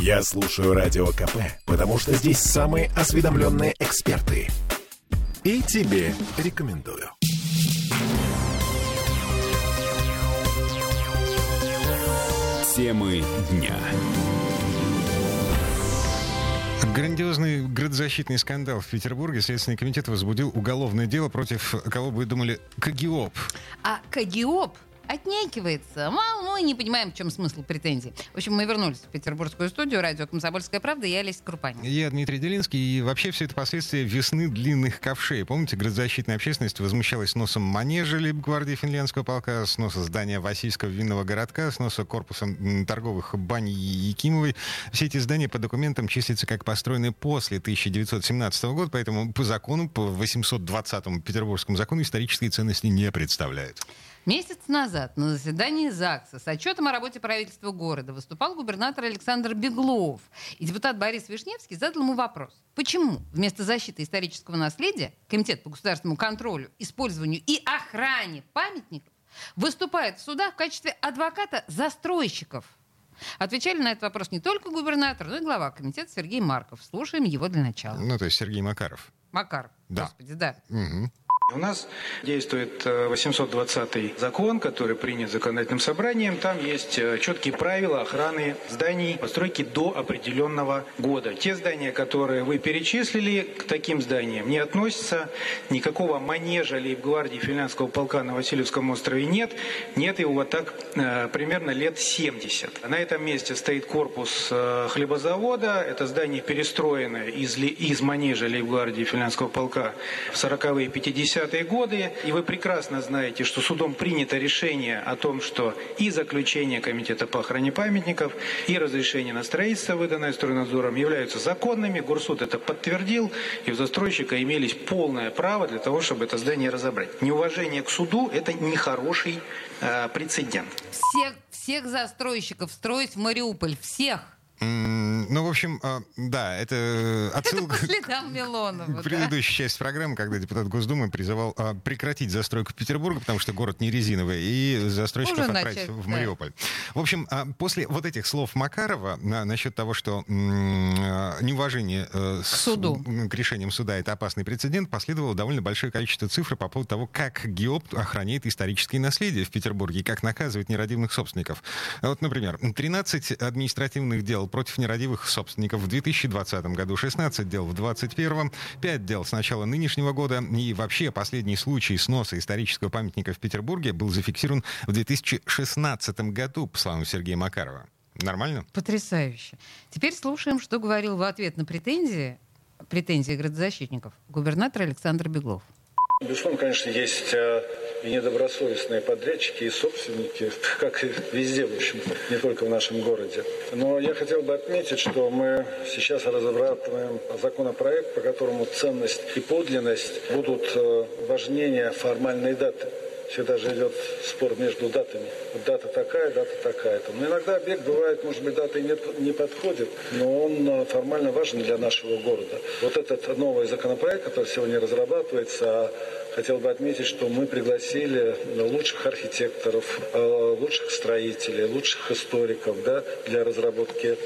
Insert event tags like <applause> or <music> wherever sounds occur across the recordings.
Я слушаю Радио КП, потому что здесь самые осведомленные эксперты. И тебе рекомендую. Темы дня. Грандиозный градозащитный скандал в Петербурге. Следственный комитет возбудил уголовное дело против, кого бы думали, Кагиоп. А Кагиоп отнекивается. Мало мы не понимаем, в чем смысл претензий. В общем, мы вернулись в петербургскую студию радио «Комсомольская правда». Я Олеся Крупанин. Я Дмитрий Делинский. И вообще все это последствия весны длинных ковшей. Помните, градозащитная общественность возмущалась сносом манежа гвардии финляндского полка, сноса здания Васильского винного городка, сноса корпуса торговых бань Якимовой. Все эти здания по документам числятся как построены после 1917 года, поэтому по закону, по 820-му петербургскому закону исторические ценности не представляют. Месяц назад на заседании ЗАГСа с отчетом о работе правительства города выступал губернатор Александр Беглов. И депутат Борис Вишневский задал ему вопрос. Почему вместо защиты исторического наследия Комитет по государственному контролю, использованию и охране памятников выступает в судах в качестве адвоката застройщиков? Отвечали на этот вопрос не только губернатор, но и глава комитета Сергей Марков. Слушаем его для начала. Ну, то есть Сергей Макаров. Макаров. Да. Господи, да. Угу. У нас действует 820 э, закон, который принят законодательным собранием. Там есть э, четкие правила охраны зданий постройки до определенного года. Те здания, которые вы перечислили, к таким зданиям не относятся. Никакого манежа лейб-гвардии финляндского полка на Васильевском острове нет. Нет его вот так э, примерно лет 70. На этом месте стоит корпус хлебозавода. Это здание перестроено из, из манежа лейб-гвардии финляндского полка в 40-е и 50 70-е годы, и вы прекрасно знаете, что судом принято решение о том, что и заключение Комитета по охране памятников, и разрешение на строительство, выданное стройнадзором, являются законными. Горсуд это подтвердил, и у застройщика имелись полное право для того, чтобы это здание разобрать. Неуважение к суду – это нехороший э, прецедент. Всех, всех застройщиков строить в Мариуполь, всех – ну, в общем, а, да, это отсылка это следам Милонова, к предыдущей да? части программы, когда депутат Госдумы призывал а, прекратить застройку Петербурга, потому что город не резиновый, и застройщиков Уже отправить начать, в Мариуполь. Да. В общем, а, после вот этих слов Макарова насчет того, что неуважение э, к, суду. к решениям суда это опасный прецедент, последовало довольно большое количество цифр по поводу того, как ГИОП охраняет исторические наследия в Петербурге и как наказывает нерадивных собственников. Вот, например, 13 административных дел против нерадивых собственников в 2020 году, 16 дел в 2021, 5 дел с начала нынешнего года. И вообще последний случай сноса исторического памятника в Петербурге был зафиксирован в 2016 году, по словам Сергея Макарова. Нормально? Потрясающе. Теперь слушаем, что говорил в ответ на претензии, претензии градозащитников губернатор Александр Беглов. Безусловно, конечно, есть э, и недобросовестные подрядчики, и собственники, <laughs> как и везде, в общем не только в нашем городе. Но я хотел бы отметить, что мы сейчас разрабатываем законопроект, по которому ценность и подлинность будут э, важнее формальной даты всегда же идет спор между датами. Дата такая, дата такая-то. Но иногда объект бывает, может быть, дата и не, не подходит, но он э, формально важен для нашего города. Вот этот новый законопроект, который сегодня разрабатывается, хотел бы отметить, что мы пригласили лучших архитекторов, э, лучших строителей, лучших историков да, для разработки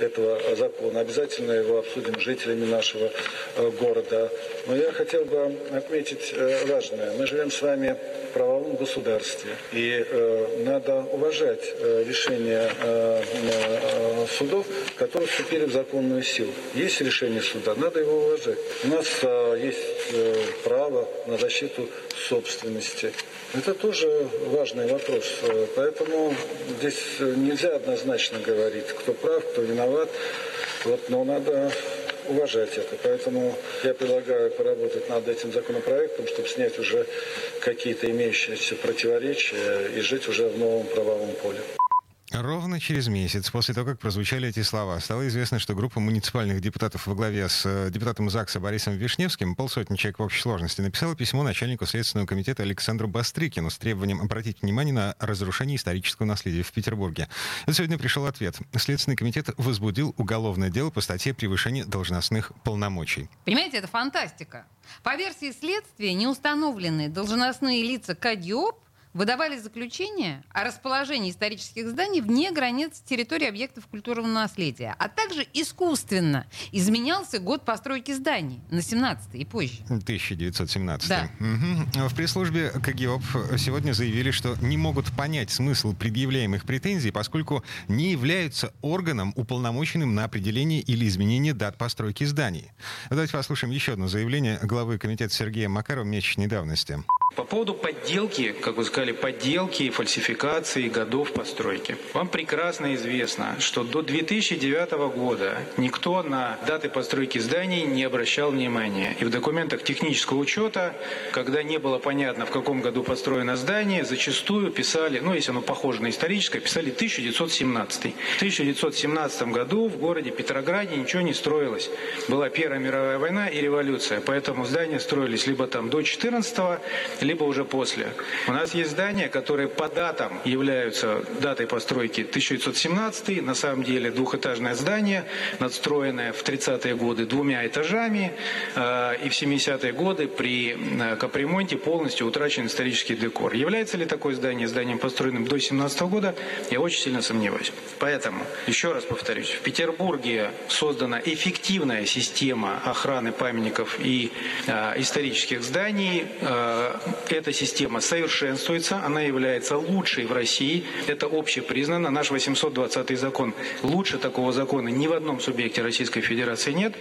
этого закона. Обязательно его обсудим с жителями нашего э, города. Но я хотел бы отметить важное. Мы живем с вами правовом государстве. И э, надо уважать э, решения э, э, судов, которые вступили в законную силу. Есть решение суда, надо его уважать. У нас э, есть э, право на защиту собственности. Это тоже важный вопрос. Поэтому здесь нельзя однозначно говорить, кто прав, кто виноват. Вот, но надо уважать это. Поэтому я предлагаю поработать над этим законопроектом, чтобы снять уже какие-то имеющиеся противоречия и жить уже в новом правовом поле. Ровно через месяц после того, как прозвучали эти слова, стало известно, что группа муниципальных депутатов во главе с э, депутатом ЗАГСа Борисом Вишневским, полсотни человек в общей сложности, написала письмо начальнику Следственного комитета Александру Бастрыкину с требованием обратить внимание на разрушение исторического наследия в Петербурге. И сегодня пришел ответ. Следственный комитет возбудил уголовное дело по статье «Превышение должностных полномочий». Понимаете, это фантастика. По версии следствия, неустановленные должностные лица КАДИОП выдавали заключение о расположении исторических зданий вне границ территории объектов культурного наследия, а также искусственно изменялся год постройки зданий на 17 и позже. 1917. Да. Угу. В пресс-службе КГИОП сегодня заявили, что не могут понять смысл предъявляемых претензий, поскольку не являются органом, уполномоченным на определение или изменение дат постройки зданий. Давайте послушаем еще одно заявление главы комитета Сергея Макарова месячной давности. По поводу подделки, как вы сказали, подделки и фальсификации годов постройки. Вам прекрасно известно, что до 2009 года никто на даты постройки зданий не обращал внимания. И в документах технического учета, когда не было понятно, в каком году построено здание, зачастую писали, ну, если оно похоже на историческое, писали 1917. В 1917 году в городе Петрограде ничего не строилось. Была Первая мировая война и революция, поэтому здания строились либо там до 14 либо уже после. У нас есть здания, которые по датам являются датой постройки 1917, на самом деле двухэтажное здание, надстроенное в 30-е годы двумя этажами, э, и в 70-е годы при э, капремонте полностью утрачен исторический декор. Является ли такое здание зданием, построенным до 17 года, я очень сильно сомневаюсь. Поэтому, еще раз повторюсь, в Петербурге создана эффективная система охраны памятников и э, исторических зданий. Эта система совершенствуется, она является лучшей в России. Это общепризнано. Наш 820 закон лучше такого закона ни в одном субъекте Российской Федерации нет.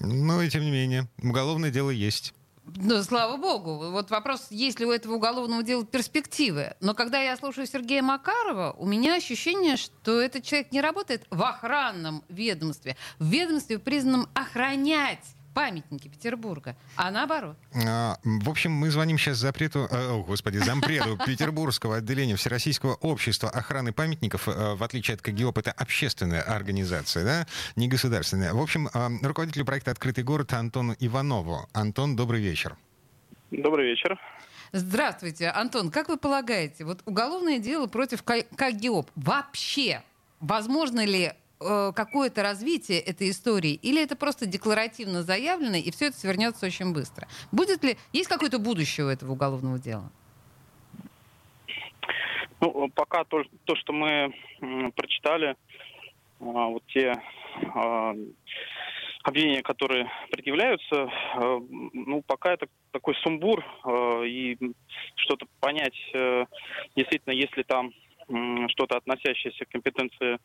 Но и тем не менее, уголовное дело есть. Ну, слава богу. Вот вопрос, есть ли у этого уголовного дела перспективы. Но когда я слушаю Сергея Макарова, у меня ощущение, что этот человек не работает в охранном ведомстве, в ведомстве, признанном охранять памятники Петербурга, а наоборот. А, в общем, мы звоним сейчас запрету, э, о, господи, зампреду Петербургского отделения Всероссийского общества охраны памятников, э, в отличие от КГИОП, это общественная организация, да, не государственная. В общем, э, руководителю проекта «Открытый город» Антону Иванову. Антон, добрый вечер. Добрый вечер. Здравствуйте, Антон. Как вы полагаете, вот уголовное дело против КГИОП вообще возможно ли Э, какое-то развитие этой истории, или это просто декларативно заявлено, и все это свернется очень быстро? Будет ли, есть какое-то будущее у этого уголовного дела? Ну, пока то, то что мы прочитали, а, вот те а, обвинения, которые предъявляются, а, ну, пока это такой сумбур, и что-то понять, э, действительно, если там что-то относящееся к компетенции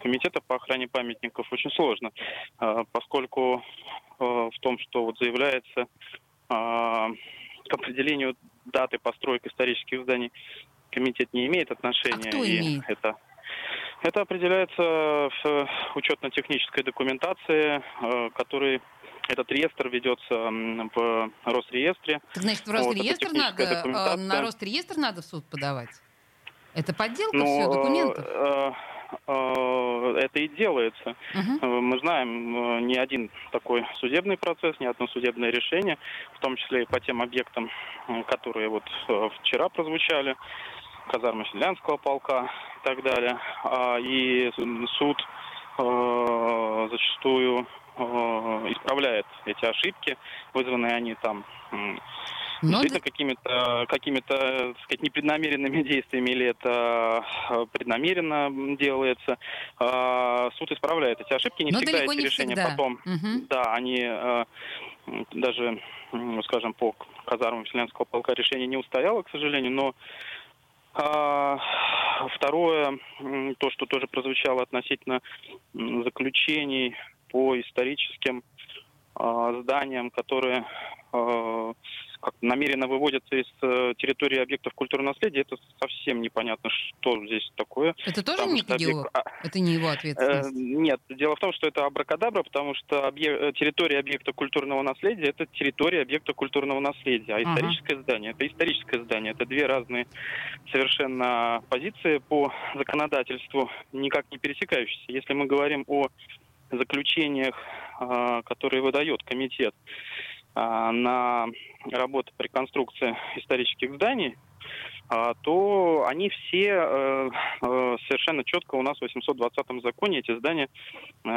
комитета по охране памятников очень сложно, а, поскольку а, в том, что вот заявляется а, к определению даты построек исторических зданий комитет не имеет отношения. А кто и это это определяется в учетно-технической документации, который этот реестр ведется в Росреестре. Так, значит, в Росреестр вот, надо, на Росреестр надо в суд подавать? Это подделка Но, все документов? Э, э, это и делается. Угу. Мы знаем э, не один такой судебный процесс, ни одно судебное решение, в том числе и по тем объектам, которые вот вчера прозвучали, казармы Селянского полка и так далее. А, и суд зачастую исправляет эти ошибки, вызванные они там но... Ну, действительно какими-то, какими-то, сказать, непреднамеренными <laughs> действиями или это э, преднамеренно делается. А, суд исправляет эти ошибки, не Но всегда эти не решения всегда. потом, угу. да, они э, даже, скажем, по казармам Вселенского полка решение не устояло, к сожалению, но а, второе, то, что тоже прозвучало относительно заключений по историческим а, зданиям, которые намеренно выводятся из э, территории объектов культурного наследия, это совсем непонятно, что здесь такое. Это тоже не объект... А, это не его ответственность? Э, нет, дело в том, что это абракадабра, потому что объект, э, территория объекта культурного наследия это территория объекта культурного наследия, а историческое ага. здание это историческое здание. Это две разные совершенно позиции по законодательству, никак не пересекающиеся. Если мы говорим о заключениях, а, которые выдает комитет, на работы по реконструкции исторических зданий, а, то они все э, э, совершенно четко у нас в 820 законе, эти здания, э,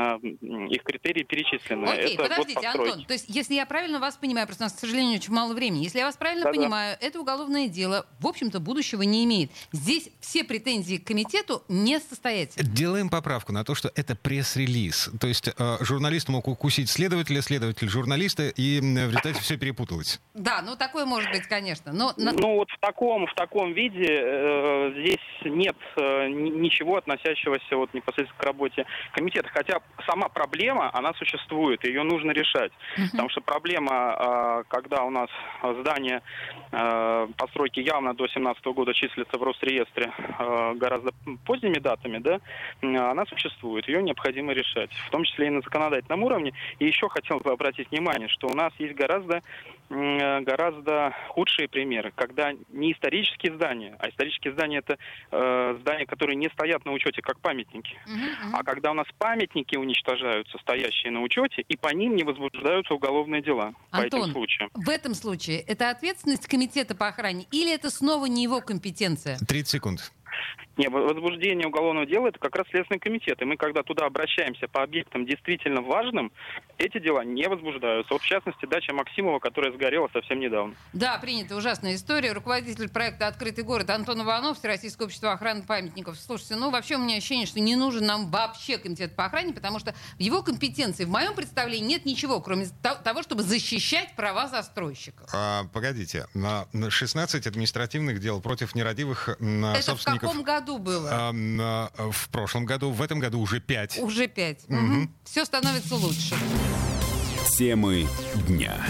их критерии перечислены. Окей, это подождите, Антон, то есть если я правильно вас понимаю, просто у нас, к сожалению, очень мало времени, если я вас правильно Да-да. понимаю, это уголовное дело, в общем-то, будущего не имеет. Здесь все претензии к комитету не состоятельны. Делаем поправку на то, что это пресс-релиз. То есть э, журналист мог укусить следователя, следователь журналиста, и в результате все перепуталось. Да, ну такое может быть, конечно. Но... Ну вот в таком, в таком виде э, здесь нет э, ничего относящегося вот непосредственно к работе комитета. Хотя сама проблема, она существует, ее нужно решать. Uh-huh. Потому что проблема, э, когда у нас здание э, постройки явно до 17 года числится в Росреестре э, гораздо поздними датами, да, она существует, ее необходимо решать. В том числе и на законодательном уровне. И еще хотел бы обратить внимание, что у нас есть гораздо гораздо худшие примеры, когда не исторические здания, а исторические здания это э, здания, которые не стоят на учете как памятники, uh-huh. а когда у нас памятники уничтожаются, стоящие на учете, и по ним не возбуждаются уголовные дела Антон, по этим случаям. В этом случае это ответственность комитета по охране или это снова не его компетенция? 30 секунд. Не, возбуждение уголовного дела это как раз Следственный комитет. И мы, когда туда обращаемся по объектам действительно важным, эти дела не возбуждаются. Вот, в частности, дача Максимова, которая сгорела совсем недавно. Да, принята ужасная история. Руководитель проекта «Открытый город» Антон Иванов, Всероссийское общество охраны памятников. Слушайте, ну вообще у меня ощущение, что не нужен нам вообще комитет по охране, потому что в его компетенции, в моем представлении, нет ничего, кроме того, чтобы защищать права застройщиков. А, погодите, на 16 административных дел против нерадивых Это собственников... в каком году? было? А, в прошлом году, в этом году уже пять. Уже пять. Угу. Все становится лучше. Темы дня.